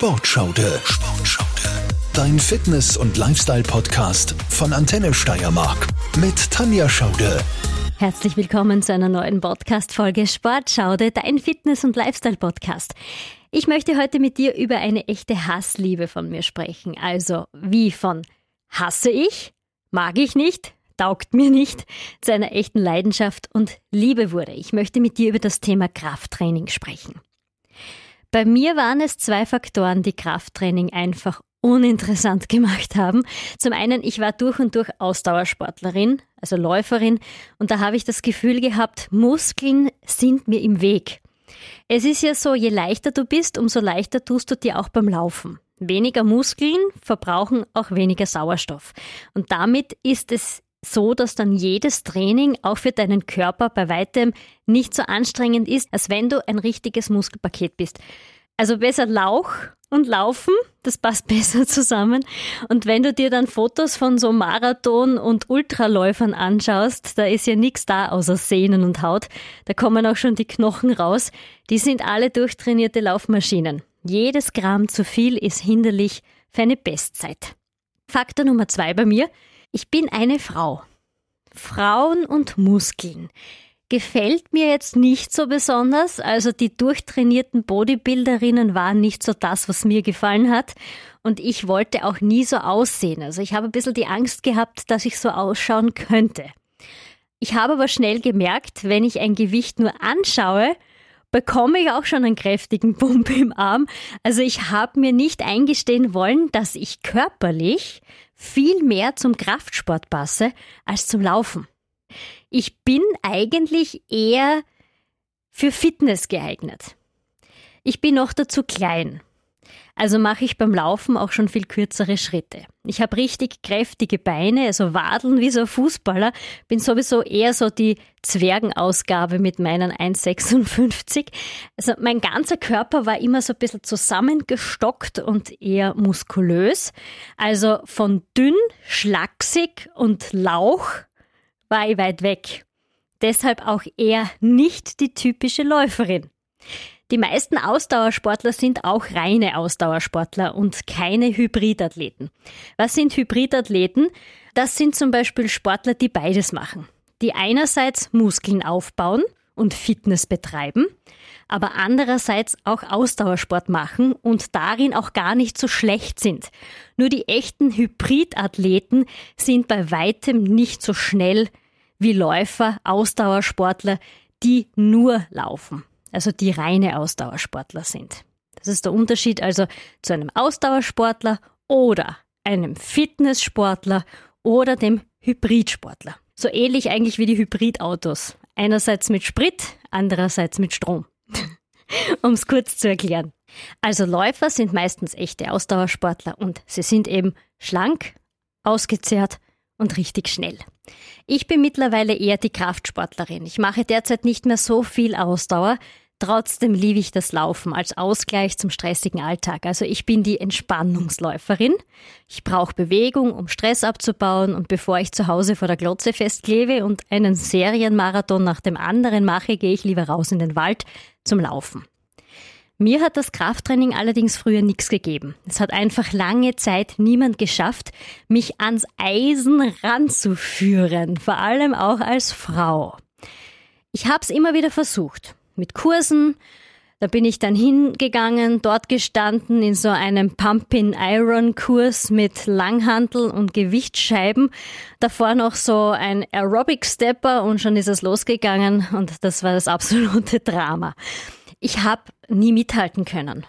Sportschaude. Sportschaude. Dein Fitness- und Lifestyle-Podcast von Antenne Steiermark mit Tanja Schaude. Herzlich willkommen zu einer neuen Podcast-Folge Sportschaude, dein Fitness- und Lifestyle-Podcast. Ich möchte heute mit dir über eine echte Hassliebe von mir sprechen. Also wie von hasse ich, mag ich nicht, taugt mir nicht, zu einer echten Leidenschaft und Liebe wurde. Ich möchte mit dir über das Thema Krafttraining sprechen. Bei mir waren es zwei Faktoren, die Krafttraining einfach uninteressant gemacht haben. Zum einen, ich war durch und durch Ausdauersportlerin, also Läuferin, und da habe ich das Gefühl gehabt, Muskeln sind mir im Weg. Es ist ja so, je leichter du bist, umso leichter tust du dir auch beim Laufen. Weniger Muskeln verbrauchen auch weniger Sauerstoff. Und damit ist es so, dass dann jedes Training auch für deinen Körper bei weitem nicht so anstrengend ist, als wenn du ein richtiges Muskelpaket bist. Also besser Lauch und Laufen, das passt besser zusammen. Und wenn du dir dann Fotos von so Marathon- und Ultraläufern anschaust, da ist ja nichts da außer Sehnen und Haut. Da kommen auch schon die Knochen raus. Die sind alle durchtrainierte Laufmaschinen. Jedes Gramm zu viel ist hinderlich für eine Bestzeit. Faktor Nummer zwei bei mir. Ich bin eine Frau. Frauen und Muskeln. Gefällt mir jetzt nicht so besonders. Also die durchtrainierten Bodybuilderinnen waren nicht so das, was mir gefallen hat. Und ich wollte auch nie so aussehen. Also ich habe ein bisschen die Angst gehabt, dass ich so ausschauen könnte. Ich habe aber schnell gemerkt, wenn ich ein Gewicht nur anschaue, bekomme ich auch schon einen kräftigen Pump im Arm. Also ich habe mir nicht eingestehen wollen, dass ich körperlich viel mehr zum Kraftsport passe als zum Laufen. Ich bin eigentlich eher für Fitness geeignet. Ich bin noch dazu klein. Also mache ich beim Laufen auch schon viel kürzere Schritte. Ich habe richtig kräftige Beine, also Wadeln wie so ein Fußballer. Bin sowieso eher so die Zwergenausgabe mit meinen 1,56. Also mein ganzer Körper war immer so ein bisschen zusammengestockt und eher muskulös. Also von dünn, schlaksig und Lauch war ich weit weg. Deshalb auch eher nicht die typische Läuferin. Die meisten Ausdauersportler sind auch reine Ausdauersportler und keine Hybridathleten. Was sind Hybridathleten? Das sind zum Beispiel Sportler, die beides machen. Die einerseits Muskeln aufbauen und Fitness betreiben, aber andererseits auch Ausdauersport machen und darin auch gar nicht so schlecht sind. Nur die echten Hybridathleten sind bei weitem nicht so schnell wie Läufer, Ausdauersportler, die nur laufen also die reine Ausdauersportler sind. Das ist der Unterschied also zu einem Ausdauersportler oder einem Fitnesssportler oder dem Hybridsportler. So ähnlich eigentlich wie die Hybridautos. Einerseits mit Sprit, andererseits mit Strom. um es kurz zu erklären. Also Läufer sind meistens echte Ausdauersportler und sie sind eben schlank, ausgezehrt und richtig schnell. Ich bin mittlerweile eher die Kraftsportlerin. Ich mache derzeit nicht mehr so viel Ausdauer. Trotzdem liebe ich das Laufen als Ausgleich zum stressigen Alltag. Also ich bin die Entspannungsläuferin. Ich brauche Bewegung, um Stress abzubauen und bevor ich zu Hause vor der Glotze festklebe und einen Serienmarathon nach dem anderen mache, gehe ich lieber raus in den Wald zum Laufen. Mir hat das Krafttraining allerdings früher nichts gegeben. Es hat einfach lange Zeit niemand geschafft, mich ans Eisen ranzuführen, vor allem auch als Frau. Ich habe es immer wieder versucht, mit Kursen. Da bin ich dann hingegangen, dort gestanden in so einem Pump-in-Iron-Kurs mit Langhantel und Gewichtsscheiben. Davor noch so ein Aerobic-Stepper und schon ist es losgegangen und das war das absolute Drama ich habe nie mithalten können.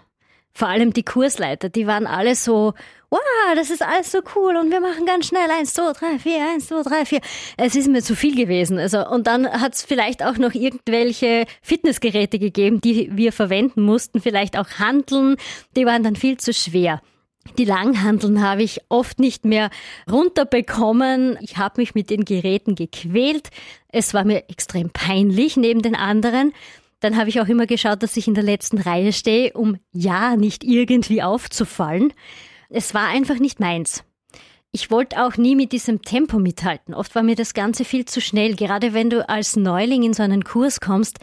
Vor allem die Kursleiter, die waren alle so, wow, das ist alles so cool und wir machen ganz schnell eins, zwei, drei, vier, eins, zwei, drei, vier. Es ist mir zu viel gewesen. Also und dann hat es vielleicht auch noch irgendwelche Fitnessgeräte gegeben, die wir verwenden mussten, vielleicht auch Handeln, die waren dann viel zu schwer. Die Langhandeln habe ich oft nicht mehr runterbekommen. Ich habe mich mit den Geräten gequält. Es war mir extrem peinlich neben den anderen. Dann habe ich auch immer geschaut, dass ich in der letzten Reihe stehe, um ja nicht irgendwie aufzufallen. Es war einfach nicht meins. Ich wollte auch nie mit diesem Tempo mithalten. Oft war mir das Ganze viel zu schnell. Gerade wenn du als Neuling in so einen Kurs kommst,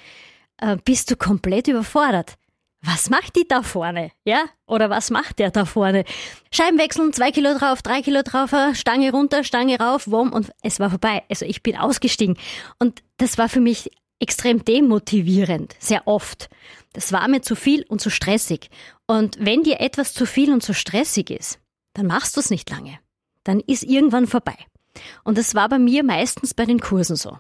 äh, bist du komplett überfordert. was macht die da vorne? Ja? Oder was macht der da vorne? Scheiben wechseln, zwei Kilo drauf, drei Kilo drauf, Stange runter, Stange rauf, wumm, und es war vorbei. Also ich bin ausgestiegen. Und das war für mich extrem demotivierend, sehr oft. Das war mir zu viel und zu stressig. Und wenn dir etwas zu viel und zu stressig ist, dann machst du es nicht lange. Dann ist irgendwann vorbei. Und das war bei mir meistens bei den Kursen so.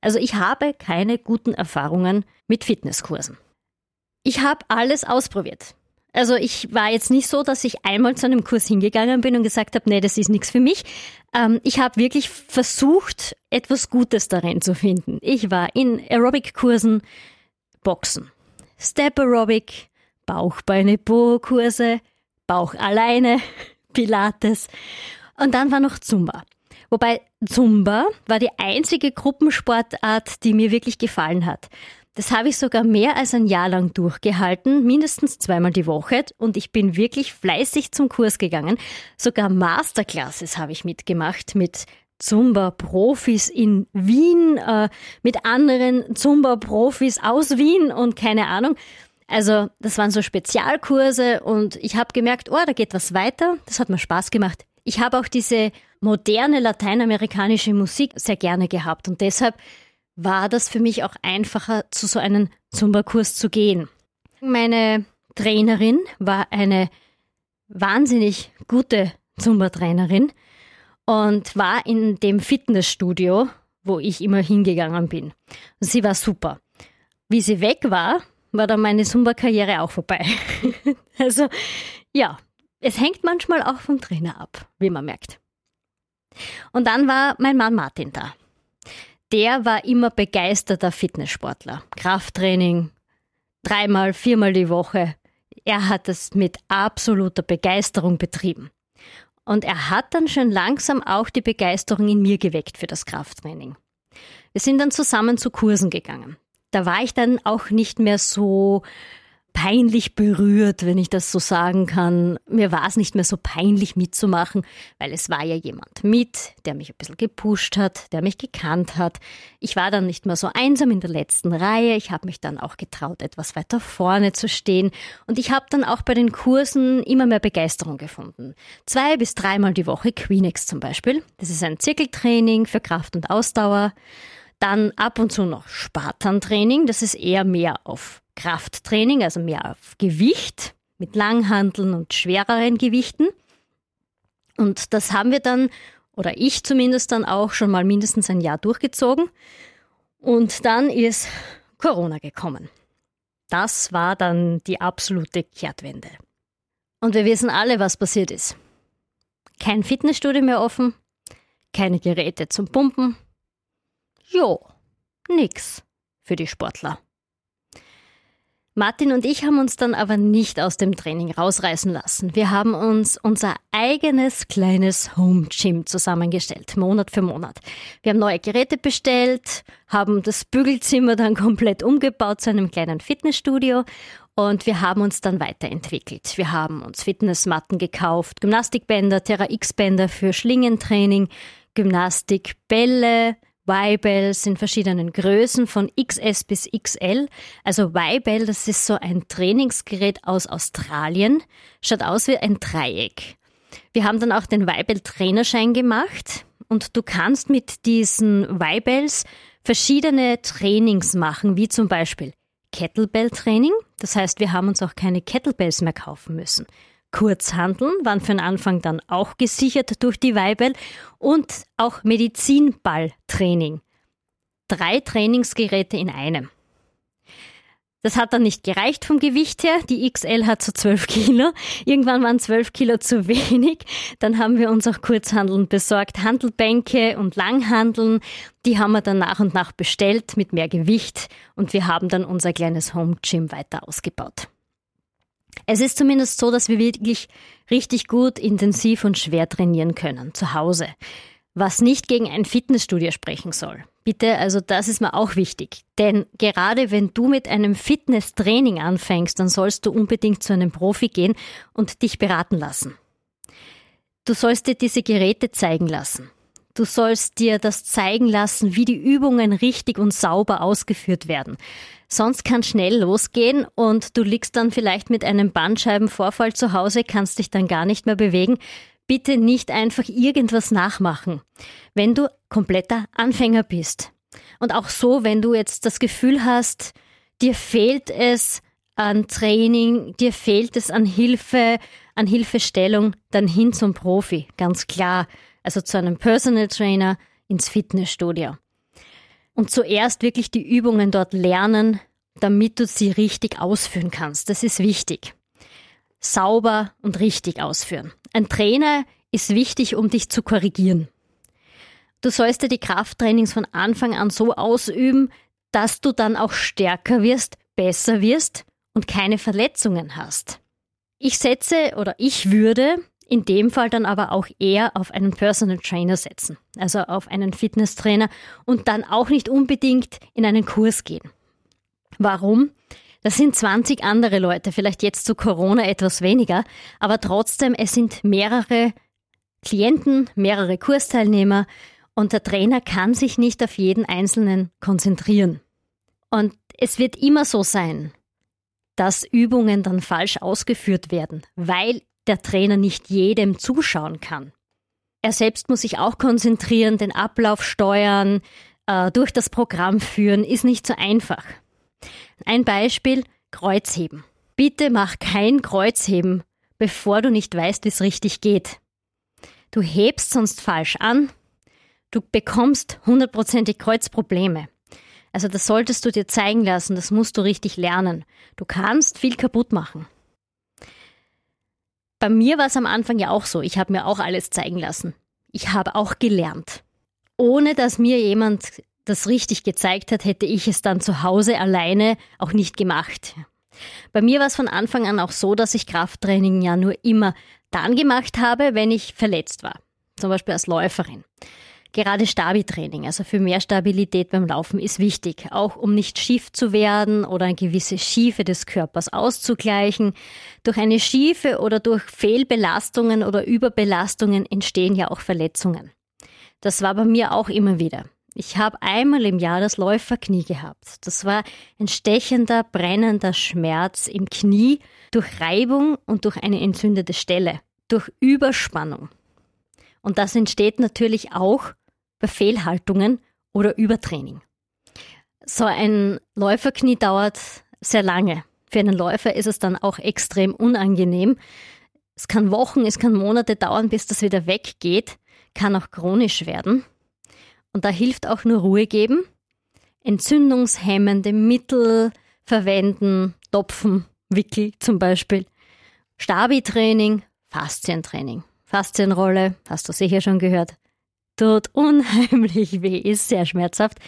Also ich habe keine guten Erfahrungen mit Fitnesskursen. Ich habe alles ausprobiert. Also ich war jetzt nicht so, dass ich einmal zu einem Kurs hingegangen bin und gesagt habe, nee, das ist nichts für mich. Ähm, ich habe wirklich versucht, etwas Gutes darin zu finden. Ich war in Aerobic-Kursen, Boxen, Step Aerobic, Bauchbeine Po Kurse, Bauch alleine, Pilates und dann war noch Zumba. Wobei Zumba war die einzige Gruppensportart, die mir wirklich gefallen hat. Das habe ich sogar mehr als ein Jahr lang durchgehalten, mindestens zweimal die Woche und ich bin wirklich fleißig zum Kurs gegangen. Sogar Masterclasses habe ich mitgemacht mit Zumba-Profis in Wien, äh, mit anderen Zumba-Profis aus Wien und keine Ahnung. Also das waren so Spezialkurse und ich habe gemerkt, oh, da geht was weiter. Das hat mir Spaß gemacht. Ich habe auch diese moderne lateinamerikanische Musik sehr gerne gehabt und deshalb war das für mich auch einfacher, zu so einem Zumba-Kurs zu gehen. Meine Trainerin war eine wahnsinnig gute Zumba-Trainerin und war in dem Fitnessstudio, wo ich immer hingegangen bin. Sie war super. Wie sie weg war, war dann meine Zumba-Karriere auch vorbei. also ja, es hängt manchmal auch vom Trainer ab, wie man merkt. Und dann war mein Mann Martin da der war immer begeisterter Fitnesssportler. Krafttraining, dreimal, viermal die Woche. Er hat es mit absoluter Begeisterung betrieben. Und er hat dann schon langsam auch die Begeisterung in mir geweckt für das Krafttraining. Wir sind dann zusammen zu Kursen gegangen. Da war ich dann auch nicht mehr so peinlich berührt, wenn ich das so sagen kann. Mir war es nicht mehr so peinlich mitzumachen, weil es war ja jemand mit, der mich ein bisschen gepusht hat, der mich gekannt hat. Ich war dann nicht mehr so einsam in der letzten Reihe. Ich habe mich dann auch getraut, etwas weiter vorne zu stehen. Und ich habe dann auch bei den Kursen immer mehr Begeisterung gefunden. Zwei bis dreimal die Woche Queenex zum Beispiel. Das ist ein Zirkeltraining für Kraft und Ausdauer. Dann ab und zu noch Spartantraining. Das ist eher mehr auf Krafttraining, also mehr auf Gewicht mit Langhanteln und schwereren Gewichten. Und das haben wir dann, oder ich zumindest dann auch schon mal mindestens ein Jahr durchgezogen. Und dann ist Corona gekommen. Das war dann die absolute Kehrtwende. Und wir wissen alle, was passiert ist. Kein Fitnessstudio mehr offen, keine Geräte zum Pumpen. Jo, nix für die Sportler. Martin und ich haben uns dann aber nicht aus dem Training rausreißen lassen. Wir haben uns unser eigenes kleines Home Gym zusammengestellt, Monat für Monat. Wir haben neue Geräte bestellt, haben das Bügelzimmer dann komplett umgebaut zu einem kleinen Fitnessstudio und wir haben uns dann weiterentwickelt. Wir haben uns Fitnessmatten gekauft, Gymnastikbänder, Terra X-Bänder für Schlingentraining, Gymnastikbälle, Y-Bells in verschiedenen Größen von XS bis XL. Also Y-Bell, das ist so ein Trainingsgerät aus Australien, schaut aus wie ein Dreieck. Wir haben dann auch den Y-Bell Trainerschein gemacht und du kannst mit diesen Y-Bells verschiedene Trainings machen, wie zum Beispiel Kettlebell-Training. Das heißt, wir haben uns auch keine Kettlebells mehr kaufen müssen. Kurzhandeln waren für den Anfang dann auch gesichert durch die Weibel und auch Medizinballtraining. Drei Trainingsgeräte in einem. Das hat dann nicht gereicht vom Gewicht her. Die XL hat so 12 Kilo. Irgendwann waren 12 Kilo zu wenig. Dann haben wir uns auch Kurzhandeln besorgt. Handelbänke und Langhandeln. Die haben wir dann nach und nach bestellt mit mehr Gewicht. Und wir haben dann unser kleines Home Gym weiter ausgebaut. Es ist zumindest so, dass wir wirklich richtig gut, intensiv und schwer trainieren können, zu Hause. Was nicht gegen ein Fitnessstudio sprechen soll. Bitte, also das ist mir auch wichtig. Denn gerade wenn du mit einem Fitnesstraining anfängst, dann sollst du unbedingt zu einem Profi gehen und dich beraten lassen. Du sollst dir diese Geräte zeigen lassen. Du sollst dir das zeigen lassen, wie die Übungen richtig und sauber ausgeführt werden. Sonst kann schnell losgehen und du liegst dann vielleicht mit einem Bandscheibenvorfall zu Hause, kannst dich dann gar nicht mehr bewegen. Bitte nicht einfach irgendwas nachmachen, wenn du kompletter Anfänger bist. Und auch so, wenn du jetzt das Gefühl hast, dir fehlt es an Training, dir fehlt es an Hilfe, an Hilfestellung, dann hin zum Profi, ganz klar also zu einem Personal Trainer, ins Fitnessstudio. Und zuerst wirklich die Übungen dort lernen, damit du sie richtig ausführen kannst. Das ist wichtig. Sauber und richtig ausführen. Ein Trainer ist wichtig, um dich zu korrigieren. Du sollst dir die Krafttrainings von Anfang an so ausüben, dass du dann auch stärker wirst, besser wirst und keine Verletzungen hast. Ich setze oder ich würde in dem Fall dann aber auch eher auf einen Personal Trainer setzen, also auf einen Fitnesstrainer und dann auch nicht unbedingt in einen Kurs gehen. Warum? Das sind 20 andere Leute, vielleicht jetzt zu Corona etwas weniger, aber trotzdem, es sind mehrere Klienten, mehrere Kursteilnehmer und der Trainer kann sich nicht auf jeden Einzelnen konzentrieren. Und es wird immer so sein, dass Übungen dann falsch ausgeführt werden, weil der Trainer nicht jedem zuschauen kann. Er selbst muss sich auch konzentrieren, den Ablauf steuern, äh, durch das Programm führen, ist nicht so einfach. Ein Beispiel, Kreuzheben. Bitte mach kein Kreuzheben, bevor du nicht weißt, wie es richtig geht. Du hebst sonst falsch an, du bekommst hundertprozentig Kreuzprobleme. Also das solltest du dir zeigen lassen, das musst du richtig lernen. Du kannst viel kaputt machen. Bei mir war es am Anfang ja auch so. Ich habe mir auch alles zeigen lassen. Ich habe auch gelernt. Ohne dass mir jemand das richtig gezeigt hat, hätte ich es dann zu Hause alleine auch nicht gemacht. Bei mir war es von Anfang an auch so, dass ich Krafttraining ja nur immer dann gemacht habe, wenn ich verletzt war. Zum Beispiel als Läuferin. Gerade Stabi-Training, also für mehr Stabilität beim Laufen, ist wichtig, auch um nicht schief zu werden oder eine gewisse Schiefe des Körpers auszugleichen. Durch eine Schiefe oder durch Fehlbelastungen oder Überbelastungen entstehen ja auch Verletzungen. Das war bei mir auch immer wieder. Ich habe einmal im Jahr das Läuferknie gehabt. Das war ein stechender, brennender Schmerz im Knie durch Reibung und durch eine entzündete Stelle, durch Überspannung. Und das entsteht natürlich auch bei Fehlhaltungen oder Übertraining. So ein Läuferknie dauert sehr lange. Für einen Läufer ist es dann auch extrem unangenehm. Es kann Wochen, es kann Monate dauern, bis das wieder weggeht, kann auch chronisch werden. Und da hilft auch nur Ruhe geben, entzündungshemmende Mittel verwenden, Topfen, Wickel zum Beispiel, Stabi-Training, Faszientraining. Faszienrolle, hast du sicher schon gehört, tut unheimlich weh, ist sehr schmerzhaft.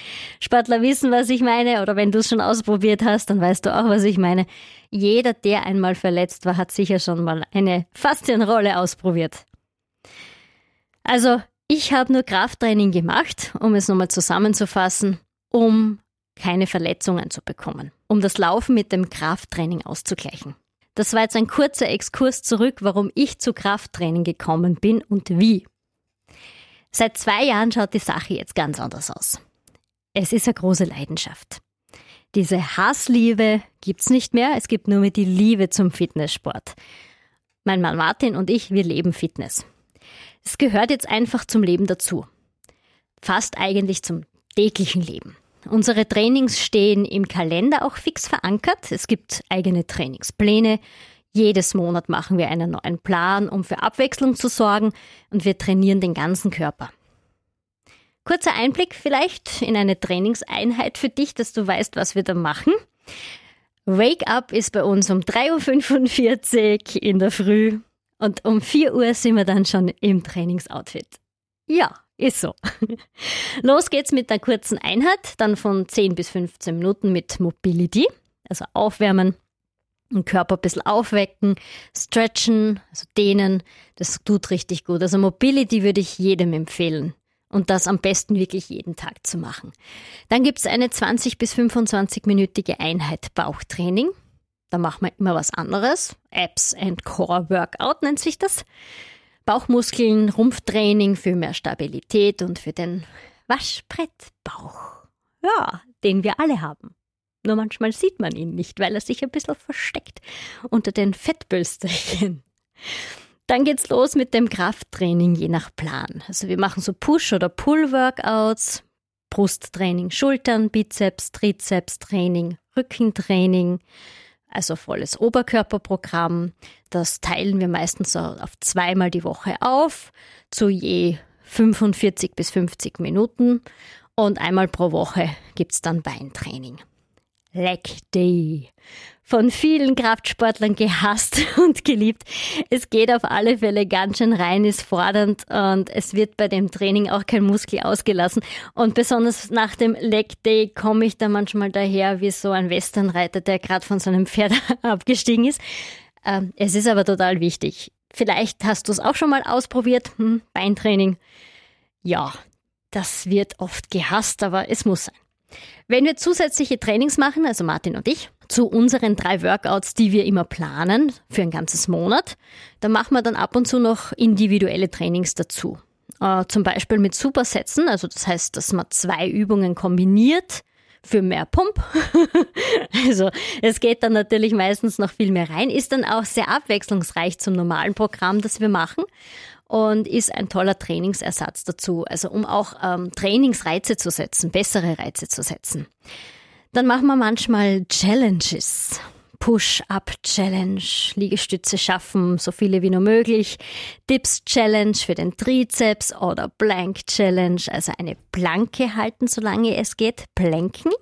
Sportler wissen, was ich meine, oder wenn du es schon ausprobiert hast, dann weißt du auch, was ich meine. Jeder, der einmal verletzt war, hat sicher schon mal eine Faszienrolle ausprobiert. Also, ich habe nur Krafttraining gemacht, um es nochmal zusammenzufassen, um keine Verletzungen zu bekommen, um das Laufen mit dem Krafttraining auszugleichen. Das war jetzt ein kurzer Exkurs zurück, warum ich zu Krafttraining gekommen bin und wie. Seit zwei Jahren schaut die Sache jetzt ganz anders aus. Es ist eine große Leidenschaft. Diese Hassliebe gibt's nicht mehr, es gibt nur mehr die Liebe zum Fitnesssport. Mein Mann Martin und ich, wir leben Fitness. Es gehört jetzt einfach zum Leben dazu. Fast eigentlich zum täglichen Leben. Unsere Trainings stehen im Kalender auch fix verankert. Es gibt eigene Trainingspläne. Jedes Monat machen wir einen neuen Plan, um für Abwechslung zu sorgen und wir trainieren den ganzen Körper. Kurzer Einblick vielleicht in eine Trainingseinheit für dich, dass du weißt, was wir da machen. Wake Up ist bei uns um 3.45 Uhr in der Früh und um 4 Uhr sind wir dann schon im Trainingsoutfit. Ja, ist so. Los geht's mit einer kurzen Einheit, dann von 10 bis 15 Minuten mit Mobility, also aufwärmen, den Körper ein bisschen aufwecken, stretchen, also dehnen, das tut richtig gut. Also Mobility würde ich jedem empfehlen und das am besten wirklich jeden Tag zu machen. Dann gibt es eine 20 bis 25-minütige Einheit Bauchtraining. Da machen wir immer was anderes. Abs and Core Workout nennt sich das. Bauchmuskeln, Rumpftraining für mehr Stabilität und für den Waschbrettbauch. Ja, den wir alle haben. Nur manchmal sieht man ihn nicht, weil er sich ein bisschen versteckt unter den Fettbülsterchen. Dann geht's los mit dem Krafttraining je nach Plan. Also wir machen so Push- oder Pull-Workouts, Brusttraining, Schultern, Bizeps, Trizeps Training, Rückentraining, also volles Oberkörperprogramm. Das teilen wir meistens so auf zweimal die Woche auf, zu je 45 bis 50 Minuten. Und einmal pro Woche gibt's dann Beintraining. Leg Day. Von vielen Kraftsportlern gehasst und geliebt. Es geht auf alle Fälle ganz schön rein, ist fordernd und es wird bei dem Training auch kein Muskel ausgelassen. Und besonders nach dem Leg Day komme ich da manchmal daher wie so ein Westernreiter, der gerade von seinem Pferd abgestiegen ist. Ähm, es ist aber total wichtig. Vielleicht hast du es auch schon mal ausprobiert, hm, Beintraining. Ja, das wird oft gehasst, aber es muss sein. Wenn wir zusätzliche Trainings machen, also Martin und ich, zu unseren drei Workouts, die wir immer planen für ein ganzes Monat, dann machen wir dann ab und zu noch individuelle Trainings dazu. Äh, zum Beispiel mit Supersätzen, also das heißt, dass man zwei Übungen kombiniert für mehr Pump. also es geht dann natürlich meistens noch viel mehr rein, ist dann auch sehr abwechslungsreich zum normalen Programm, das wir machen und ist ein toller Trainingsersatz dazu, also um auch ähm, Trainingsreize zu setzen, bessere Reize zu setzen. Dann machen wir manchmal Challenges. Push-Up-Challenge, Liegestütze schaffen, so viele wie nur möglich, Dips-Challenge für den Trizeps oder Plank-Challenge, also eine Planke halten, solange es geht, planken.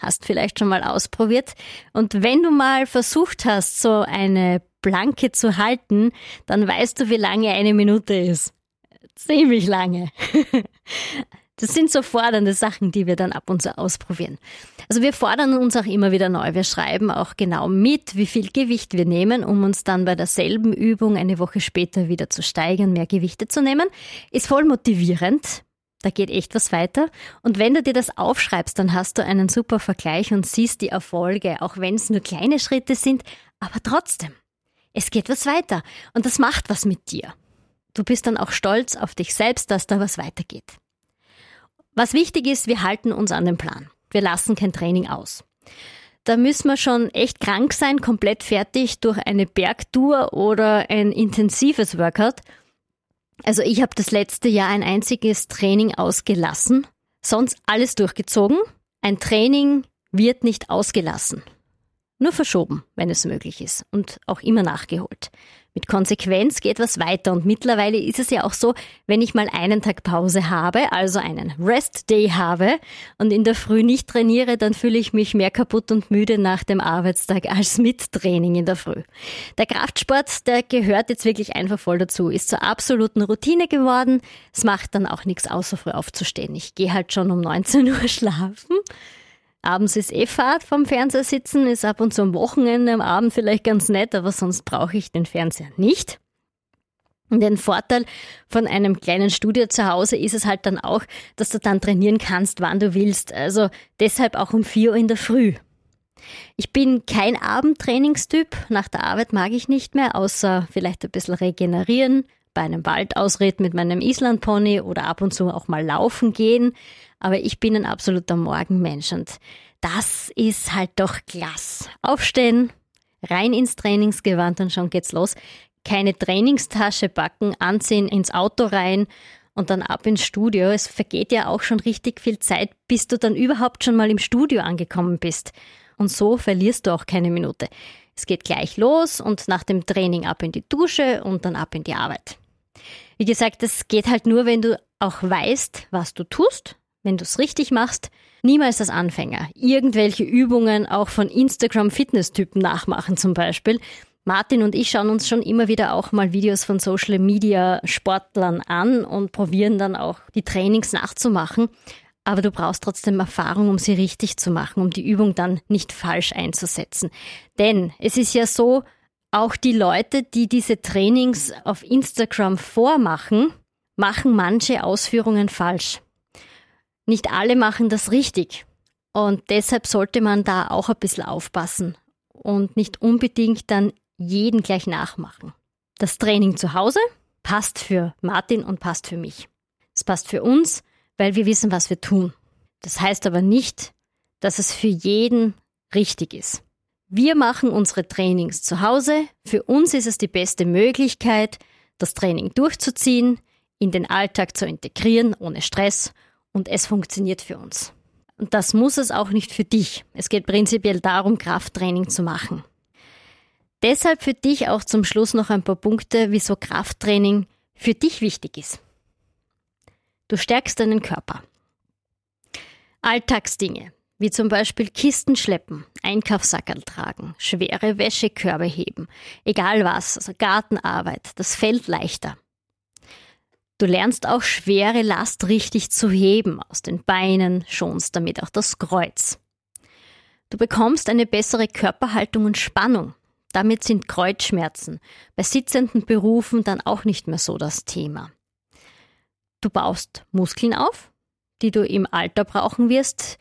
Hast vielleicht schon mal ausprobiert. Und wenn du mal versucht hast, so eine Planke zu halten, dann weißt du, wie lange eine Minute ist. Ziemlich lange. Das sind so fordernde Sachen, die wir dann ab und zu ausprobieren. Also wir fordern uns auch immer wieder neu. Wir schreiben auch genau mit, wie viel Gewicht wir nehmen, um uns dann bei derselben Übung eine Woche später wieder zu steigern, mehr Gewichte zu nehmen. Ist voll motivierend. Da geht echt was weiter. Und wenn du dir das aufschreibst, dann hast du einen super Vergleich und siehst die Erfolge, auch wenn es nur kleine Schritte sind, aber trotzdem. Es geht was weiter und das macht was mit dir. Du bist dann auch stolz auf dich selbst, dass da was weitergeht. Was wichtig ist, wir halten uns an den Plan. Wir lassen kein Training aus. Da müssen wir schon echt krank sein, komplett fertig durch eine Bergtour oder ein intensives Workout. Also ich habe das letzte Jahr ein einziges Training ausgelassen, sonst alles durchgezogen. Ein Training wird nicht ausgelassen. Nur verschoben, wenn es möglich ist und auch immer nachgeholt. Mit Konsequenz geht was weiter und mittlerweile ist es ja auch so, wenn ich mal einen Tag Pause habe, also einen Rest Day habe und in der Früh nicht trainiere, dann fühle ich mich mehr kaputt und müde nach dem Arbeitstag als mit Training in der Früh. Der Kraftsport, der gehört jetzt wirklich einfach voll dazu, ist zur absoluten Routine geworden. Es macht dann auch nichts außer früh aufzustehen. Ich gehe halt schon um 19 Uhr schlafen Abends ist eh Fahrt vom Fernseher sitzen, ist ab und zu am Wochenende am Abend vielleicht ganz nett, aber sonst brauche ich den Fernseher nicht. Und den Vorteil von einem kleinen Studio zu Hause ist es halt dann auch, dass du dann trainieren kannst, wann du willst. Also deshalb auch um 4 Uhr in der Früh. Ich bin kein Abendtrainingstyp. Nach der Arbeit mag ich nicht mehr, außer vielleicht ein bisschen regenerieren, bei einem Waldausritt mit meinem Islandpony oder ab und zu auch mal laufen gehen aber ich bin ein absoluter Morgenmensch und das ist halt doch klasse. Aufstehen, rein ins Trainingsgewand und schon geht's los. Keine Trainingstasche backen, anziehen, ins Auto rein und dann ab ins Studio. Es vergeht ja auch schon richtig viel Zeit, bis du dann überhaupt schon mal im Studio angekommen bist. Und so verlierst du auch keine Minute. Es geht gleich los und nach dem Training ab in die Dusche und dann ab in die Arbeit. Wie gesagt, das geht halt nur, wenn du auch weißt, was du tust wenn du es richtig machst, niemals als Anfänger irgendwelche Übungen auch von Instagram-Fitness-Typen nachmachen zum Beispiel. Martin und ich schauen uns schon immer wieder auch mal Videos von Social Media Sportlern an und probieren dann auch die Trainings nachzumachen. Aber du brauchst trotzdem Erfahrung, um sie richtig zu machen, um die Übung dann nicht falsch einzusetzen. Denn es ist ja so, auch die Leute, die diese Trainings auf Instagram vormachen, machen manche Ausführungen falsch. Nicht alle machen das richtig. Und deshalb sollte man da auch ein bisschen aufpassen und nicht unbedingt dann jeden gleich nachmachen. Das Training zu Hause passt für Martin und passt für mich. Es passt für uns, weil wir wissen, was wir tun. Das heißt aber nicht, dass es für jeden richtig ist. Wir machen unsere Trainings zu Hause. Für uns ist es die beste Möglichkeit, das Training durchzuziehen, in den Alltag zu integrieren, ohne Stress. Und es funktioniert für uns. Und das muss es auch nicht für dich. Es geht prinzipiell darum, Krafttraining zu machen. Deshalb für dich auch zum Schluss noch ein paar Punkte, wieso Krafttraining für dich wichtig ist. Du stärkst deinen Körper. Alltagsdinge, wie zum Beispiel Kisten schleppen, Einkaufssackerl tragen, schwere Wäschekörbe heben, egal was, also Gartenarbeit, das fällt leichter. Du lernst auch schwere Last richtig zu heben aus den Beinen, schonst damit auch das Kreuz. Du bekommst eine bessere Körperhaltung und Spannung. Damit sind Kreuzschmerzen bei sitzenden Berufen dann auch nicht mehr so das Thema. Du baust Muskeln auf, die du im Alter brauchen wirst,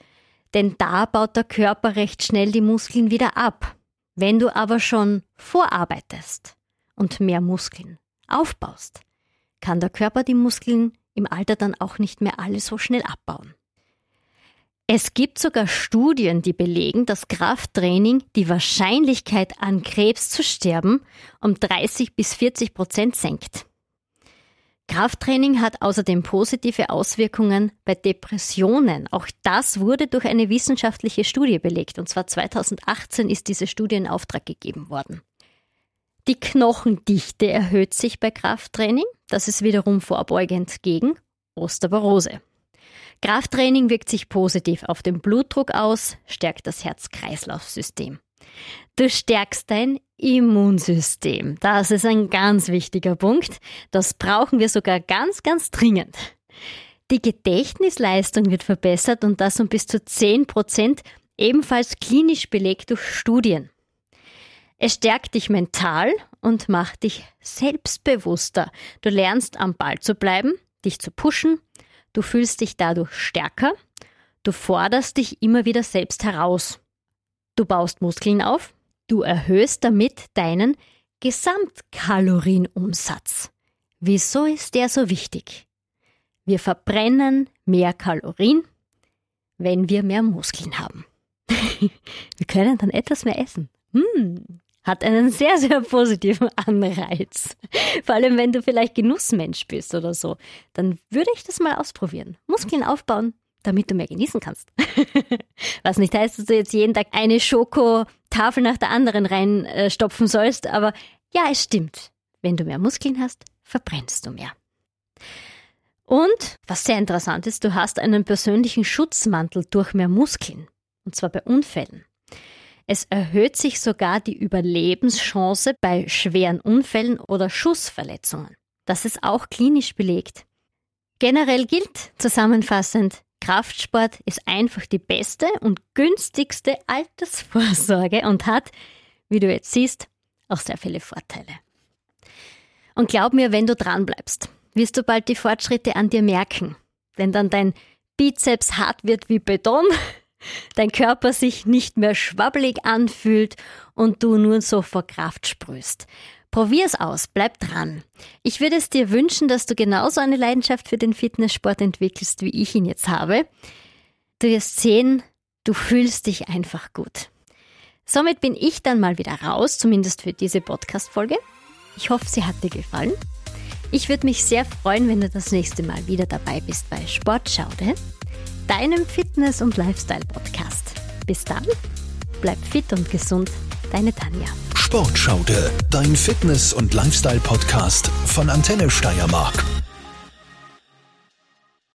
denn da baut der Körper recht schnell die Muskeln wieder ab. Wenn du aber schon vorarbeitest und mehr Muskeln aufbaust, kann der Körper die Muskeln im Alter dann auch nicht mehr alle so schnell abbauen. Es gibt sogar Studien, die belegen, dass Krafttraining die Wahrscheinlichkeit an Krebs zu sterben um 30 bis 40 Prozent senkt. Krafttraining hat außerdem positive Auswirkungen bei Depressionen. Auch das wurde durch eine wissenschaftliche Studie belegt. Und zwar 2018 ist diese Studie in Auftrag gegeben worden. Die Knochendichte erhöht sich bei Krafttraining. Das ist wiederum vorbeugend gegen Osteoporose. Krafttraining wirkt sich positiv auf den Blutdruck aus, stärkt das Herz-Kreislauf-System. Du stärkst dein Immunsystem. Das ist ein ganz wichtiger Punkt. Das brauchen wir sogar ganz, ganz dringend. Die Gedächtnisleistung wird verbessert und das um bis zu 10 Prozent, ebenfalls klinisch belegt durch Studien. Es stärkt dich mental und macht dich selbstbewusster. Du lernst am Ball zu bleiben, dich zu pushen, du fühlst dich dadurch stärker, du forderst dich immer wieder selbst heraus. Du baust Muskeln auf, du erhöhst damit deinen Gesamtkalorienumsatz. Wieso ist der so wichtig? Wir verbrennen mehr Kalorien, wenn wir mehr Muskeln haben. wir können dann etwas mehr essen. Hm, hat einen sehr, sehr positiven Anreiz. Vor allem, wenn du vielleicht Genussmensch bist oder so, dann würde ich das mal ausprobieren. Muskeln aufbauen, damit du mehr genießen kannst. Was nicht heißt, dass du jetzt jeden Tag eine Schokotafel nach der anderen reinstopfen sollst, aber ja, es stimmt. Wenn du mehr Muskeln hast, verbrennst du mehr. Und was sehr interessant ist, du hast einen persönlichen Schutzmantel durch mehr Muskeln. Und zwar bei Unfällen. Es erhöht sich sogar die Überlebenschance bei schweren Unfällen oder Schussverletzungen. Das ist auch klinisch belegt. Generell gilt zusammenfassend, Kraftsport ist einfach die beste und günstigste Altersvorsorge und hat, wie du jetzt siehst, auch sehr viele Vorteile. Und glaub mir, wenn du dranbleibst, wirst du bald die Fortschritte an dir merken. Wenn dann dein Bizeps hart wird wie Beton dein Körper sich nicht mehr schwabbelig anfühlt und du nur so vor Kraft sprühst. Probier's aus, bleib dran. Ich würde es dir wünschen, dass du genauso eine Leidenschaft für den Fitnesssport entwickelst, wie ich ihn jetzt habe. Du wirst sehen, du fühlst dich einfach gut. Somit bin ich dann mal wieder raus, zumindest für diese Podcast-Folge. Ich hoffe, sie hat dir gefallen. Ich würde mich sehr freuen, wenn du das nächste Mal wieder dabei bist bei Sportschaude deinem Fitness- und Lifestyle-Podcast. Bis dann, bleib fit und gesund, deine Tanja. Sportschaude, dein Fitness- und Lifestyle-Podcast von Antenne Steiermark.